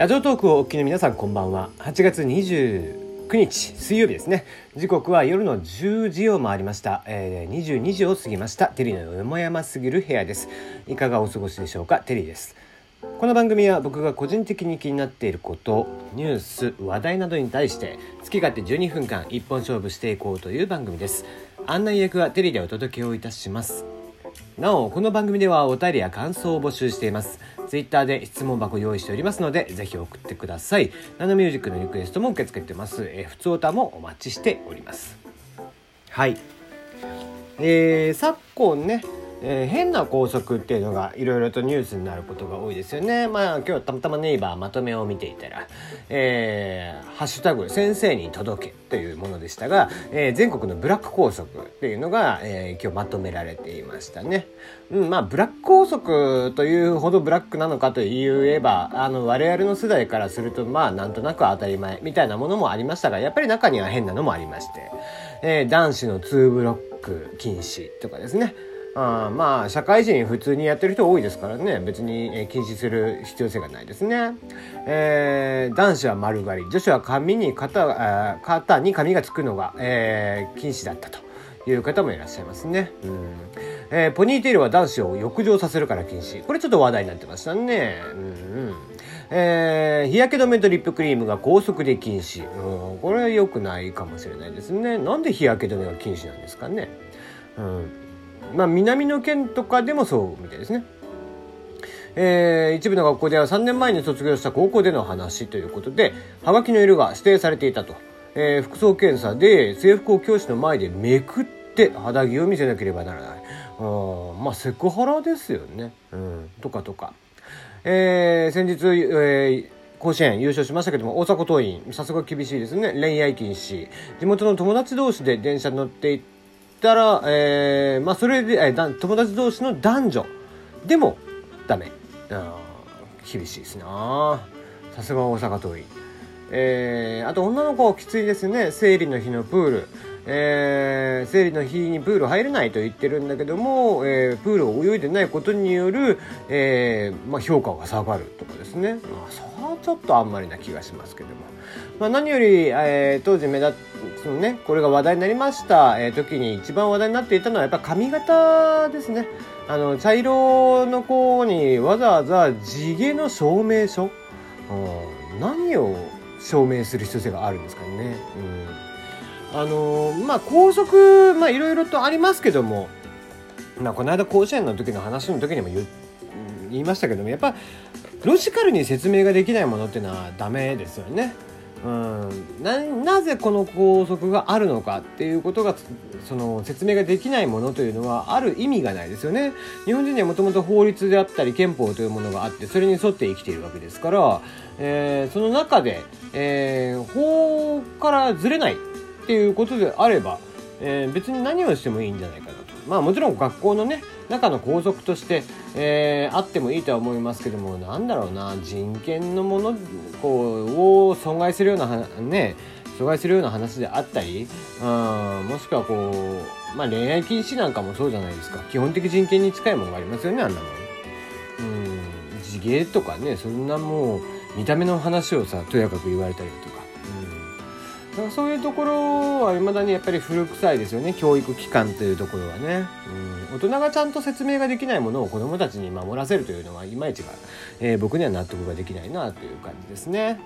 ラジオトークをお聞きの皆さんこんばんは。8月29日水曜日ですね。時刻は夜の10時を回りました、えー、22時を過ぎました。テリーのよもやますぎる部屋です。いかがお過ごしでしょうか？テリーです。この番組は僕が個人的に気になっていることニュース話題などに対して好き勝手12分間一本勝負していこうという番組です。案内役はテリーでお届けをいたします。なおこの番組ではお便りや感想を募集しています。ツイッターで質問箱用意しておりますのでぜひ送ってください。ナノミュージックのリクエストも受け付けてます、えー、普通歌もお待ちしております。はい。えー、昨今ねえー、変な校則っていうのがいろいろとニュースになることが多いですよね。まあ今日たまたまネイバーまとめを見ていたら、えー、ハッシュタグ先生に届けというものでしたが、えー、全国のブラック校則っていうのが、えー、今日まとめられていましたね。うん、まあブラック校則というほどブラックなのかと言えば、あの我々の世代からするとまあなんとなく当たり前みたいなものもありましたが、やっぱり中には変なのもありまして、えー、男子の2ブロック禁止とかですね。あまあ社会人普通にやってる人多いですからね。別にえ禁止する必要性がないですね、えー、男子は丸刈り。女子は髪に肩肩に髪がつくのが、えー、禁止だったという方もいらっしゃいますね、うん。えー、ポニーテールは男子を浴場させるから禁止。これちょっと話題になってましたね。うんうん。えー、日焼け止めとリップクリームが高速で禁止、うん、これは良くないかもしれないですね。なんで日焼け止めが禁止なんですかね。うん。まあ、南の県とかでもそうみたいですね。えー、一部の学校では3年前に卒業した高校での話ということで、はがきの色が指定されていたと。えー、服装検査で制服を教師の前でめくって肌着を見せなければならない。あまあ、セクハラですよね。うん、とかとか。えー、先日、えー、甲子園優勝しましたけども、大阪桐蔭、さすが厳しいですね。恋愛禁止。地元の友達同士で電車に乗っていって、たら、えー、まあ、それで、えー、友達同士の男女でもダメ。あ厳しいですなさすが大阪桐蔭。えー、あと女の子きついですね。生理の日のプール。えー、生理の日にプール入れないと言ってるんだけども、えー、プールを泳いでないことによる、えーまあ、評価が下がるとかですね、まあ、それはちょっとあんまりな気がしますけども、まあ、何より、えー、当時目立そのねこれが話題になりました、えー、時に一番話題になっていたのはやっぱ髪型ですね。あの茶色の子にわざわざ地毛の証明書、うん、何を証明する必要性があるんですかね。うん。あのー、まあ校則まあいろいろとありますけども、まあ、この間甲子園の時の話の時にも言言いましたけどもやっぱロジカルに説明ができないものっていうのはダメですよね。うん、ななぜこの校則があるのかっていうことがその説明ができないものというのはある意味がないですよね。日本人にはもともと法律であったり憲法というものがあってそれに沿って生きているわけですから、えー、その中で、えー、法からずれないっていうことであれば、えー、別に何をしてもいいんじゃないかなと。まあもちろん学校のね、中の校則として、えー、あってもいいとは思いますけども、なんだろうな、人権のものこうを損害するような、ね、阻害するような話であったり、うん、もしくはこう、まあ恋愛禁止なんかもそうじゃないですか。基本的人権に近いものがありますよね、あんなもん。うん、地毛とかね、そんなもう、見た目の話をさ、とやかく言われたりとか。そういうところはいまだにやっぱり古臭いですよね教育機関というところはね、うん、大人がちゃんと説明ができないものを子どもたちに守らせるというのはいまいちが、えー、僕には納得ができないなという感じですね。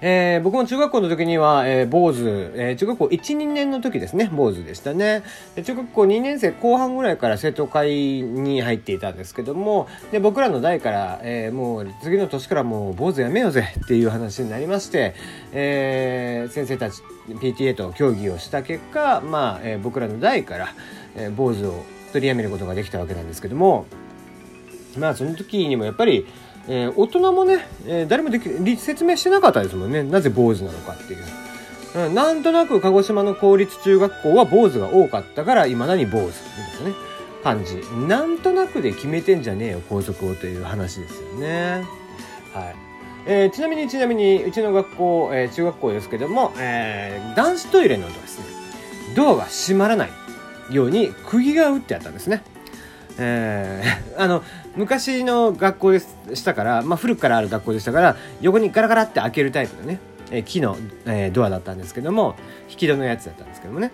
えー、僕も中学校の時には、えー、坊主、えー、中学校1、2年の時ですね、坊主でしたね。中学校2年生後半ぐらいから生徒会に入っていたんですけども、で、僕らの代から、えー、もう次の年からもう坊主やめようぜっていう話になりまして、えー、先生たち PTA と協議をした結果、まあ、えー、僕らの代から、えー、坊主を取りやめることができたわけなんですけども、まあその時にもやっぱり、えー、大人もね、えー、誰もでき説明してなかったですもんね。なぜ坊主なのかっていう、うん、なんとなく鹿児島の公立中学校は坊主が多かったからいまだに坊主みたいなね。感じ。なんとなくで決めてんじゃねえよ校則をという話ですよね。はい。えー、ちなみにちなみにうちの学校、えー、中学校ですけども、えー、男子トイレのですねドアが閉まらない。ように釘が打ってあったんですねえー、あの昔の学校でしたから、まあ、古くからある学校でしたから横にガラガラって開けるタイプのね、え、木の、えー、ドアだったんですけども引き戸のやつだったんですけどもね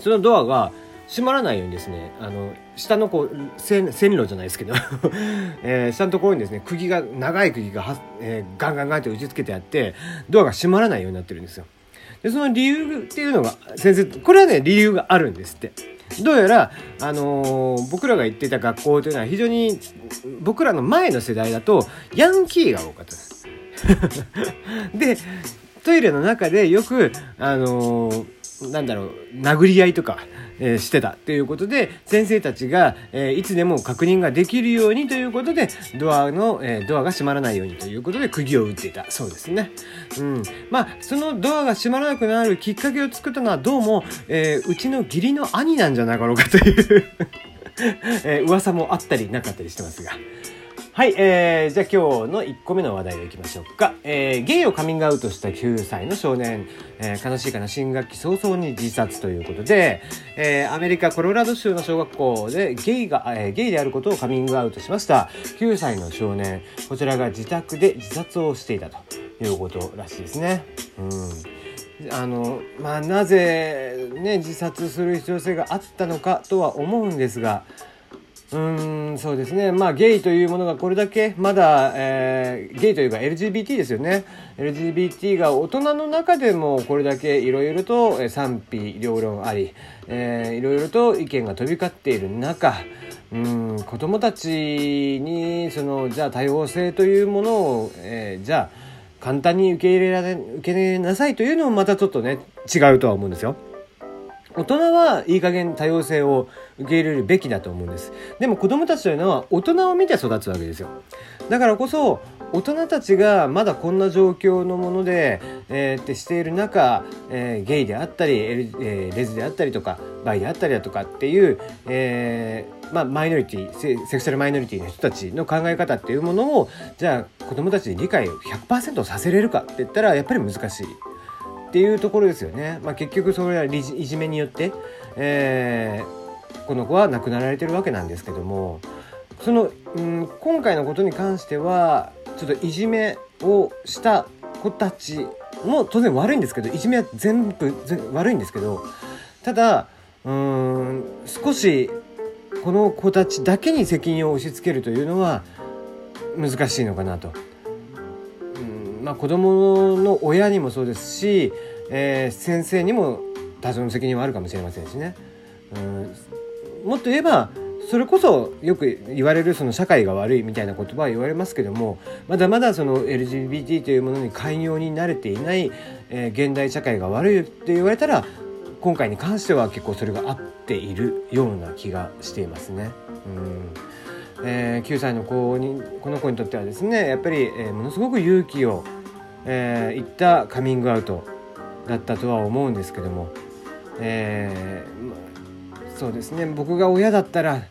そのドアが閉まらないようにですねあの下のこう線線路じゃないですけど えー、下のところにですね釘が長い釘がは、えー、ガンガンガンって打ち付けてあってドアが閉まらないようになってるんですよ。でその理由っていうのが先生これはね理由があるんですって。どうやら、あのー、僕らが行ってた学校というのは非常に僕らの前の世代だとヤンキーが多かったです。でトイレの中でよく、あのー、なんだろう殴り合いとかえー、してたということで先生たちが、えー、いつでも確認ができるようにということでドアの、えー、ドアが閉まらないようにということで釘を打っていたそうですね。うん、まあそのドアが閉まらなくなるきっかけを作ったのはどうも、え、うちの義理の兄なんじゃなかろうかという えー、噂もあったりなかったりしてますが。はい、えー、じゃあ今日の1個目の話題をいきましょうか。えー、ゲイをカミングアウトした9歳の少年、えー、悲しいかな新学期早々に自殺ということで、えー、アメリカコロラド州の小学校でゲイが、えー、ゲイであることをカミングアウトしました9歳の少年、こちらが自宅で自殺をしていたということらしいですね。うんあのまあ、なぜ、ね、自殺する必要性があったのかとは思うんですが、うんそうですねまあゲイというものがこれだけまだ、えー、ゲイというか LGBT ですよね LGBT が大人の中でもこれだけいろいろと賛否両論あり、いろいろと意見が飛び交っている中うん子供たちにそのじゃあ多様性というものを、えー、じゃあ簡単に受け入れられ受け入れなさいというのもまたちょっとね違うとは思うんですよ。大人はいい加減多様性を受け入れるべきだと思うんですでも子供たちというのは大人を見て育つわけですよだからこそ大人たちがまだこんな状況のもので、えー、ってしている中、えー、ゲイであったり、えー、レズであったりとかバイであったりだとかっていう、えーまあ、マイノリティセクシャルマイノリティの人たちの考え方っていうものをじゃあ子供たちに理解を100%させれるかって言ったらやっぱり難しい。っていうところですよね。まあ、結局それはいじめによって、えー、この子は亡くなられてるわけなんですけどもその、うん、今回のことに関してはちょっといじめをした子たちも当然悪いんですけどいじめは全部悪いんですけどただうん少しこの子たちだけに責任を押し付けるというのは難しいのかなと。まあ、子どもの親にもそうですし、えー、先生にも多少の責任はあるかもしれませんしね。うんもっと言えばそれこそよく言われるその社会が悪いみたいな言葉は言われますけどもまだまだその LGBT というものに寛容に慣れていない、えー、現代社会が悪いって言われたら今回に関しては結構それが合っているような気がしていますね。うんえー、9歳の子にこの子にとってはですねやっぱり、えー、ものすごく勇気を、えー、いったカミングアウトだったとは思うんですけども、えー、そうですね僕が親だったら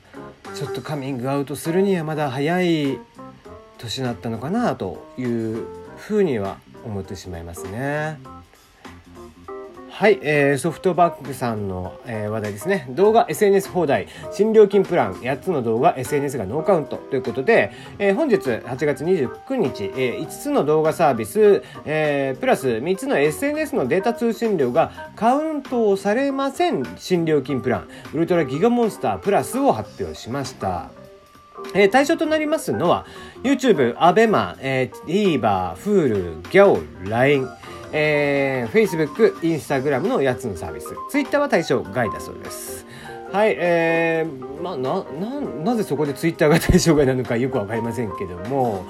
ちょっとカミングアウトするにはまだ早い年だったのかなというふうには思ってしまいますね。はい、えー、ソフトバンクさんの、えー、話題ですね。動画 SNS 放題、新料金プラン、8つの動画 SNS がノーカウント。ということで、えー、本日8月29日、えー、5つの動画サービス、えー、プラス3つの SNS のデータ通信量がカウントされません。新料金プラン、ウルトラギガモンスタープラスを発表しました。えー、対象となりますのは、YouTube、ABEMA、えー、TVer、Hulu、GAO、LINE、えー、Facebook、Instagram の8つのサービス。Twitter は対象外だそうです。はい、えー、まあ、な、な、なぜそこで Twitter が対象外なのかよくわかりませんけども、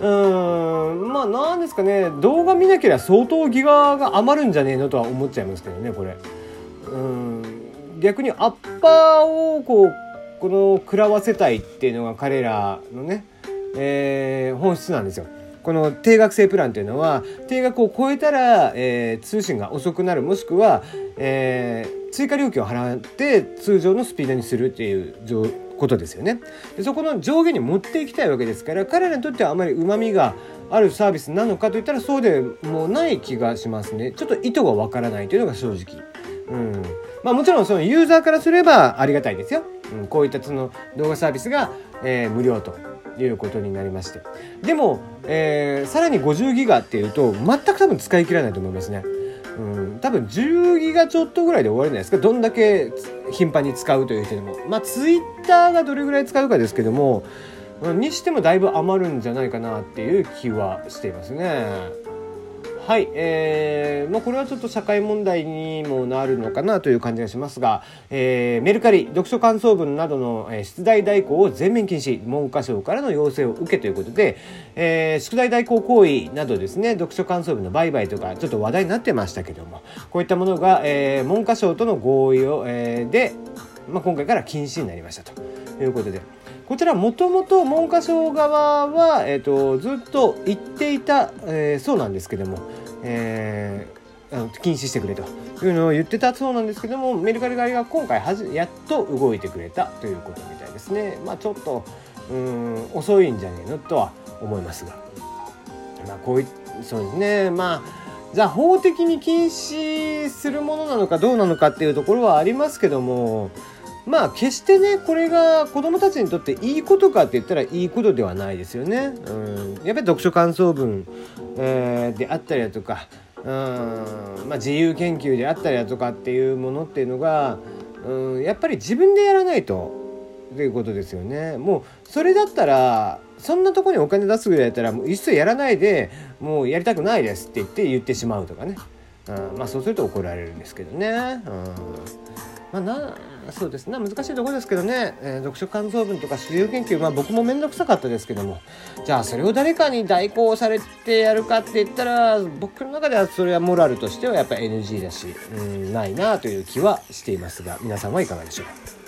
うーん、まあ、なんですかね、動画見なければ相当ギガが余るんじゃねえのとは思っちゃいますけどね、これ。うん、逆にアッパーをこう、この食らわせたいっていうのが彼らのね、えー、本質なんですよ。この定額制プランというのは定額を超えたら、えー、通信が遅くなるもしくは、えー、追加料金を払って通常のスピードにするっていうことですよね。でそこの上下に持っていきたいわけですから彼らにとってはあまりうまみがあるサービスなのかといったらそうでもない気がしますね。ちょっと意図がわからないというのが正直。うん。まあもちろんそのユーザーからすればありがたいですよ。うん、こういったその動画サービスが、えー、無料と。いうことになりましてでも、えー、さらに50ギガっていうと全く多分使い切らないと思いますね。うん、多分10ギガちょっとぐらいで終わりじゃないですかどんだけ頻繁に使うという人でもまあツイッターがどれぐらい使うかですけどもにしてもだいぶ余るんじゃないかなっていう気はしていますね。はい、えーまあ、これはちょっと社会問題にもなるのかなという感じがしますが、えー、メルカリ読書感想文などの、出題代行を全面禁止文科省からの要請を受けということで、えー、宿題代行行為などですね読書感想文の売買とかちょっと話題になってましたけどもこういったものが、えー、文科省との合意を、えー、で、まあ、今回から禁止になりましたということで。こちらもともと文科省側は、えーと、ずっと言っていた、えー、そうなんですけども、えー、あの禁止してくれというのを言ってたそうなんですけどもメルカリ側が今回はじやっと動いてくれたということみたいですね。まあ、ちょっとうん遅いんじゃねえのとは思いますが、まあ、こういそうですねまあじゃあ法的に禁止するものなのかどうなのかっていうところはありますけどもまあ決してねこれが子どもたちにとっていいことかって言ったらいいことではないですよね。うん、やっぱり読書感想文、えー、であったりだとかうん、まあ、自由研究であったりだとかっていうものっていうのがうんやっぱり自分でやらないとっていうことですよね。もうそれだったらそんなとこにお金出すぐらいだったらもう一切やらないでもうやりたくないですって言って言ってしまうとかね。うん、まあそうすると怒られるんですけどね。うん、まあなそうです。ね難しいところですけどね、えー、読書感想文とか主流研究。まあ僕も面倒くさかったですけども。じゃあそれを誰かに代行されてやるかって言ったら僕の中ではそれはモラルとしてはやっぱ NG だしうんないなという気はしていますが皆さんはいかがでしょうか？